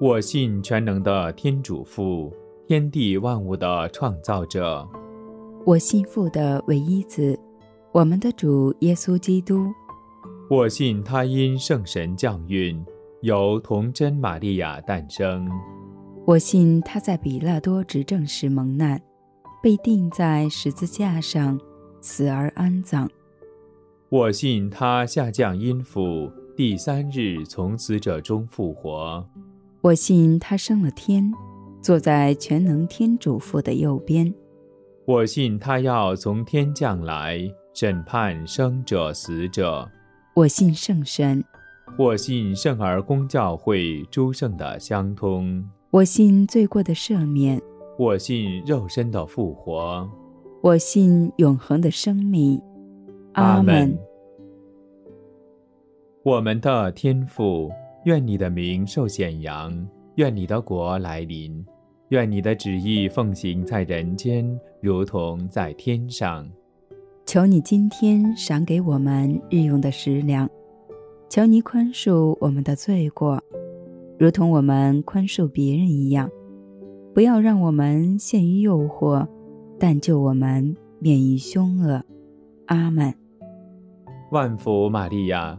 我信全能的天主父，天地万物的创造者。我信父的唯一子，我们的主耶稣基督。我信他因圣神降孕，由童真玛利亚诞生。我信他在比拉多执政时蒙难，被钉在十字架上，死而安葬。我信他下降阴府，第三日从死者中复活。我信他升了天，坐在全能天主父的右边。我信他要从天降来审判生者死者。我信圣神。我信圣而公教会诸圣的相通。我信罪过的赦免。我信肉身的复活。我信永恒的生命。阿门。我们的天父。愿你的名受显扬，愿你的国来临，愿你的旨意奉行在人间，如同在天上。求你今天赏给我们日用的食粮，求你宽恕我们的罪过，如同我们宽恕别人一样。不要让我们陷于诱惑，但救我们免于凶恶。阿门。万福玛利亚。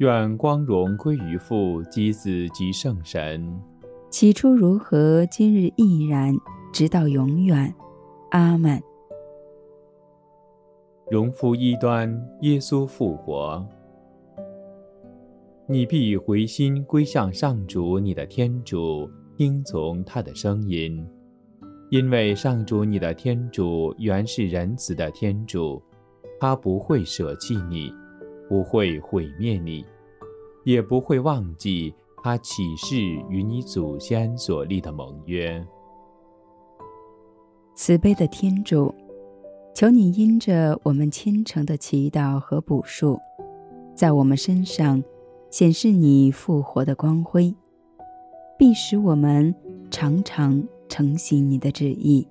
愿光荣归于父、及子、及圣神。起初如何，今日亦然，直到永远。阿门。荣福一端，耶稣复活。你必回心归向上主你的天主，听从他的声音，因为上主你的天主原是仁慈的天主，他不会舍弃你。不会毁灭你，也不会忘记他起誓与你祖先所立的盟约。慈悲的天主，求你因着我们虔诚的祈祷和补数，在我们身上显示你复活的光辉，必使我们常常承行你的旨意。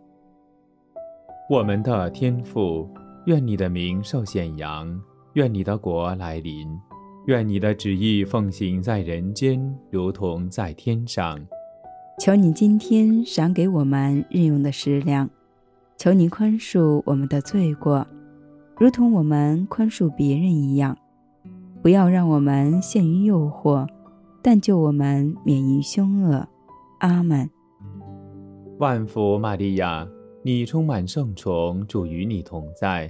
我们的天父，愿你的名受显扬。愿你的国来临，愿你的旨意奉行在人间，如同在天上。求你今天赏给我们日用的食粮，求你宽恕我们的罪过，如同我们宽恕别人一样。不要让我们陷于诱惑，但救我们免于凶恶。阿门。万福玛利亚，你充满圣宠，主与你同在。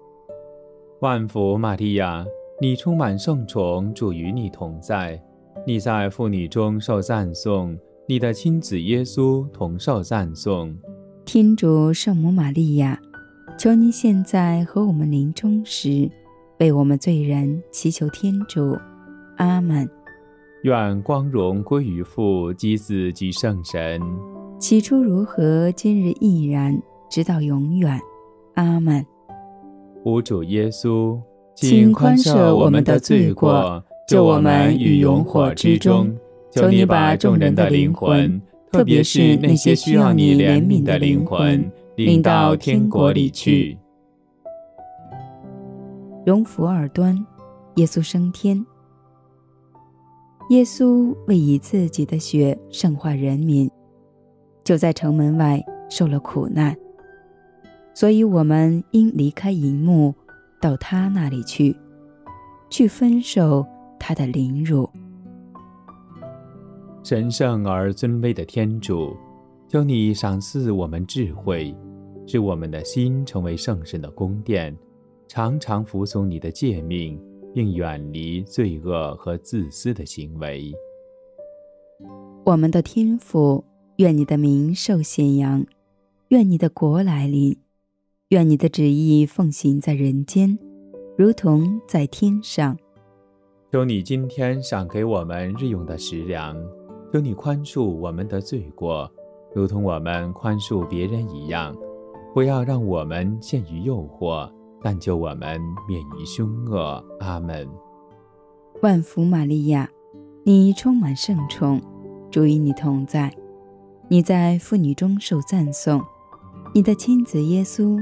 万福玛利亚，你充满圣宠，主与你同在，你在妇女中受赞颂。你的亲子耶稣同受赞颂，天主圣母玛利亚，求您现在和我们临终时，为我们罪人祈求天主。阿门。愿光荣归于父、及子、及圣神。起初如何，今日亦然，直到永远。阿门。无主耶稣，请宽赦我们的罪过，救我们于永火之中。求你把众人的灵魂，特别是那些需要你怜悯的灵魂，领到天国里去。荣福尔端，耶稣升天。耶稣为以自己的血圣化人民，就在城门外受了苦难，所以我们应离开银幕，到他那里去，去分受他的凌辱。神圣而尊威的天主，求你赏赐我们智慧，使我们的心成为圣神的宫殿，常常服从你的诫命，并远离罪恶和自私的行为。我们的天父，愿你的名受显扬，愿你的国来临，愿你的旨意奉行在人间，如同在天上。求你今天赏给我们日用的食粮。求你宽恕我们的罪过，如同我们宽恕别人一样。不要让我们陷于诱惑，但救我们免于凶恶。阿门。万福玛利亚，你充满圣宠，主与你同在，你在妇女中受赞颂，你的亲子耶稣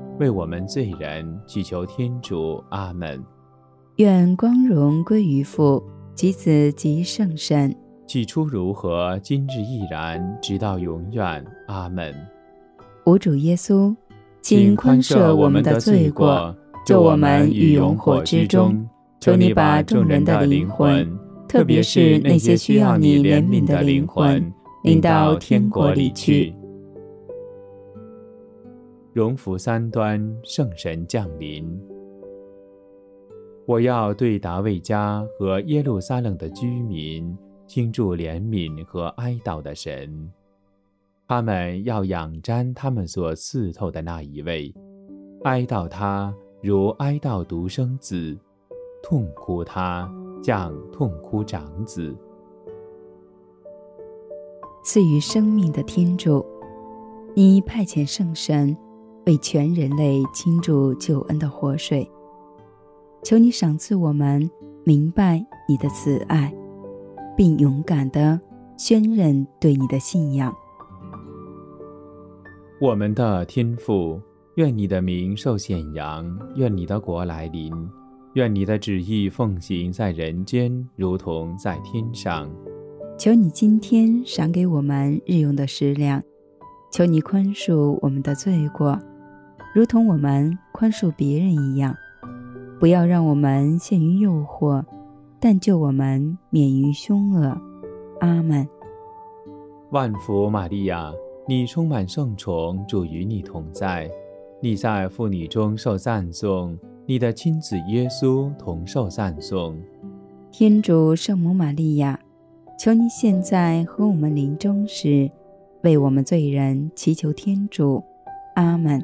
为我们罪人祈求天主。阿门。愿光荣归于父及子及圣神。起初如何，今日亦然，直到永远。阿门。无主耶稣。请宽赦我们的罪过，救我们于永火之中。求你把众人的灵魂，特别是那些需要你怜悯的灵魂，领到天国里去。荣福三端，圣神降临。我要对达卫家和耶路撒冷的居民倾注怜悯和哀悼的神。他们要仰瞻他们所刺透的那一位，哀悼他如哀悼独生子，痛哭他像痛哭长子。赐予生命的天主，你派遣圣神为全人类倾注救恩的活水，求你赏赐我们明白你的慈爱，并勇敢地宣认对你的信仰。我们的天父，愿你的名受显扬，愿你的国来临，愿你的旨意奉行在人间，如同在天上。求你今天赏给我们日用的食粮，求你宽恕我们的罪过，如同我们宽恕别人一样。不要让我们陷于诱惑，但救我们免于凶恶。阿门。万福玛利亚。你充满圣宠，主与你同在，你在妇女中受赞颂，你的亲子耶稣同受赞颂。天主圣母玛利亚，求你现在和我们临终时，为我们罪人祈求天主。阿门。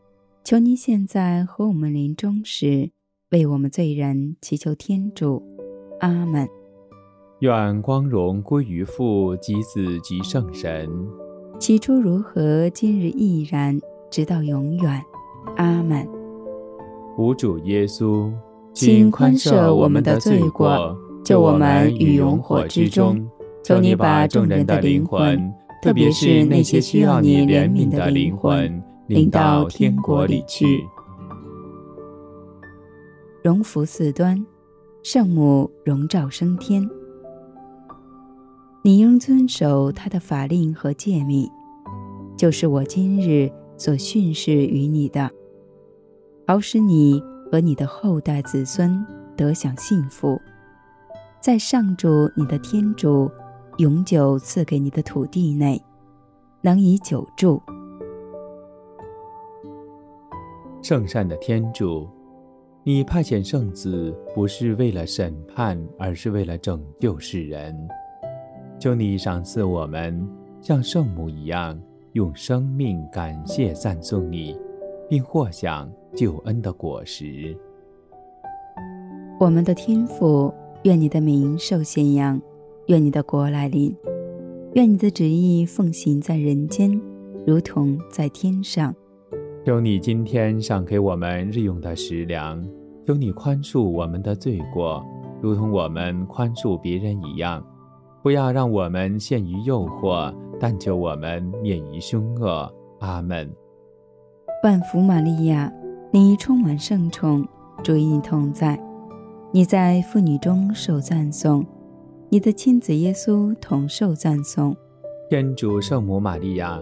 求您现在和我们临终时，为我们罪人祈求天主。阿门。愿光荣归于父及子及圣神。起初如何，今日亦然，直到永远。阿门。无主耶稣，请宽赦我们的罪过，救我们于永火之中。求你把众人的灵魂，特别是那些需要你怜悯的灵魂，领到天国里去。荣福四端，圣母荣照升天。你应遵守他的法令和诫命，就是我今日所训示于你的。好使你和你的后代子孙得享幸福，在上主你的天主永久赐给你的土地内，能以久住。圣善的天主，你派遣圣子不是为了审判，而是为了拯救世人。求你赏赐我们像圣母一样，用生命感谢赞颂你，并获享。救恩的果实。我们的天父，愿你的名受显扬，愿你的国来临，愿你的旨意奉行在人间，如同在天上。求你今天赏给我们日用的食粮，求你宽恕我们的罪过，如同我们宽恕别人一样。不要让我们陷于诱惑，但求我们免于凶恶。阿门。万福玛利亚。你充满圣宠，主与你同在，你在妇女中受赞颂，你的亲子耶稣同受赞颂。天主圣母玛利亚，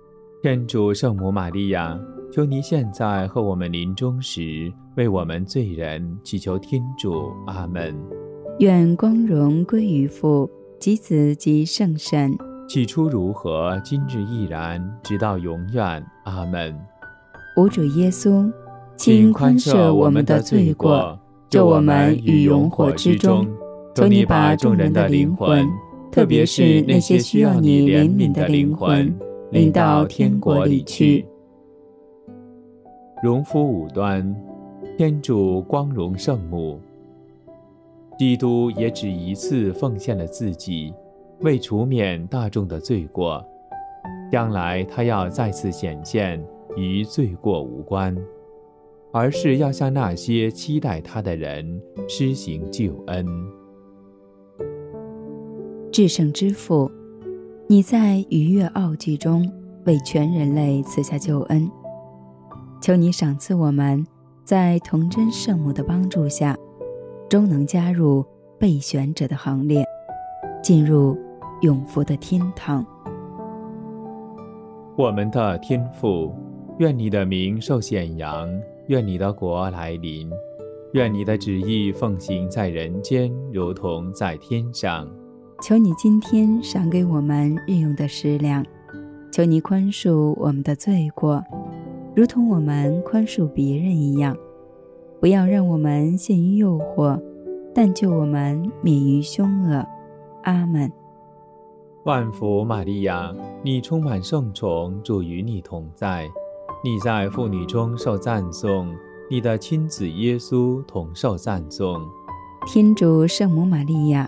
天主圣母玛利亚。求你现在和我们临终时，为我们罪人祈求天主。阿门。愿光荣归于父及子及圣神。起初如何，今日亦然，直到永远。阿门。吾主耶稣，请宽赦我们的罪过，救我们于永火之中。求你把众人的灵魂，特别是那些需要你怜悯的灵魂，领到天国里去。荣夫五端，天主光荣圣母，基督也只一次奉献了自己，为除免大众的罪过。将来他要再次显现，与罪过无关，而是要向那些期待他的人施行救恩。至圣之父，你在逾越奥迹中为全人类赐下救恩。求你赏赐我们，在童真圣母的帮助下，终能加入备选者的行列，进入永福的天堂。我们的天父，愿你的名受显扬，愿你的国来临，愿你的旨意奉行在人间，如同在天上。求你今天赏给我们日用的食粮，求你宽恕我们的罪过。如同我们宽恕别人一样，不要让我们陷于诱惑，但救我们免于凶恶。阿门。万福玛利亚，你充满圣宠，主与你同在，你在妇女中受赞颂，你的亲子耶稣同受赞颂。天主圣母玛利亚，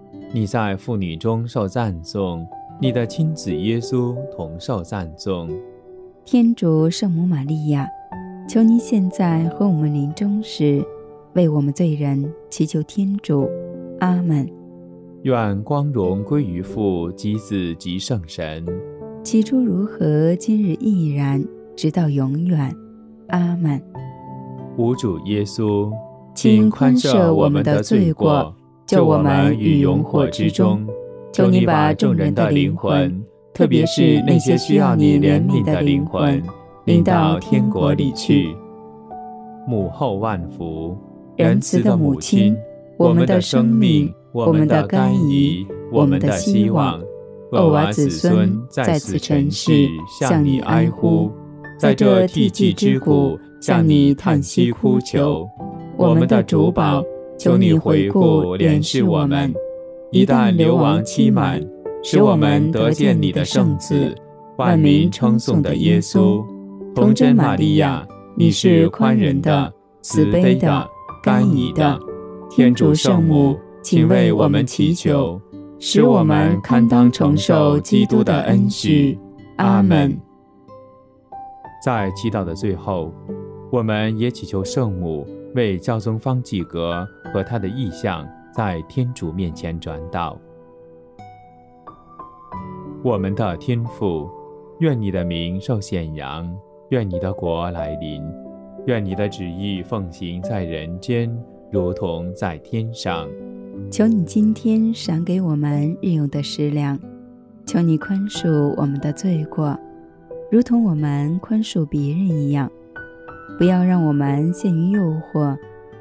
你在妇女中受赞颂，你的亲子耶稣同受赞颂。天主圣母玛利亚，求您现在和我们临终时，为我们罪人祈求天主，阿门。愿光荣归于父及子及圣神。起初如何，今日亦然，直到永远。阿门。无主耶稣，请宽赦我们的罪过，救我们于永火之中。求你把众人的灵魂，特别是那些需要你怜悯的灵魂，领到天国里去。母后万福，仁慈的母亲，我们的生命，我们的甘饴，我们的希望。我娃子孙在此尘世向你哀呼，在这涕泣之谷向你叹息哭求。我们的主保，求你回顾怜视我们。一旦流亡期满，使我们得见你的圣子，万民称颂的耶稣。童真玛利亚，你是宽仁的、慈悲的、甘饴的天主圣母，请为我们祈求。使我们堪当承受基督的恩许，阿门。在祈祷的最后，我们也祈求圣母为教宗方济各和他的意向在天主面前转导。我们的天父，愿你的名受显扬，愿你的国来临，愿你的旨意奉行在人间，如同在天上。求你今天赏给我们日用的食粮，求你宽恕我们的罪过，如同我们宽恕别人一样。不要让我们陷于诱惑，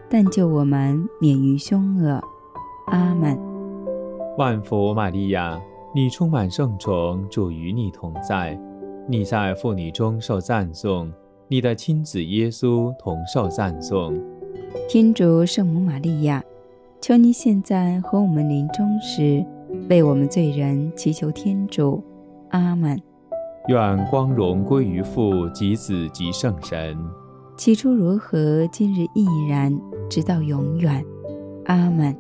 但救我们免于凶恶。阿门。万福玛利亚，你充满圣宠，主与你同在，你在妇女中受赞颂，你的亲子耶稣同受赞颂。天主圣母玛利亚。求你现在和我们临终时，为我们罪人祈求天主。阿门。愿光荣归于父及子及圣神。起初如何，今日亦然，直到永远。阿门。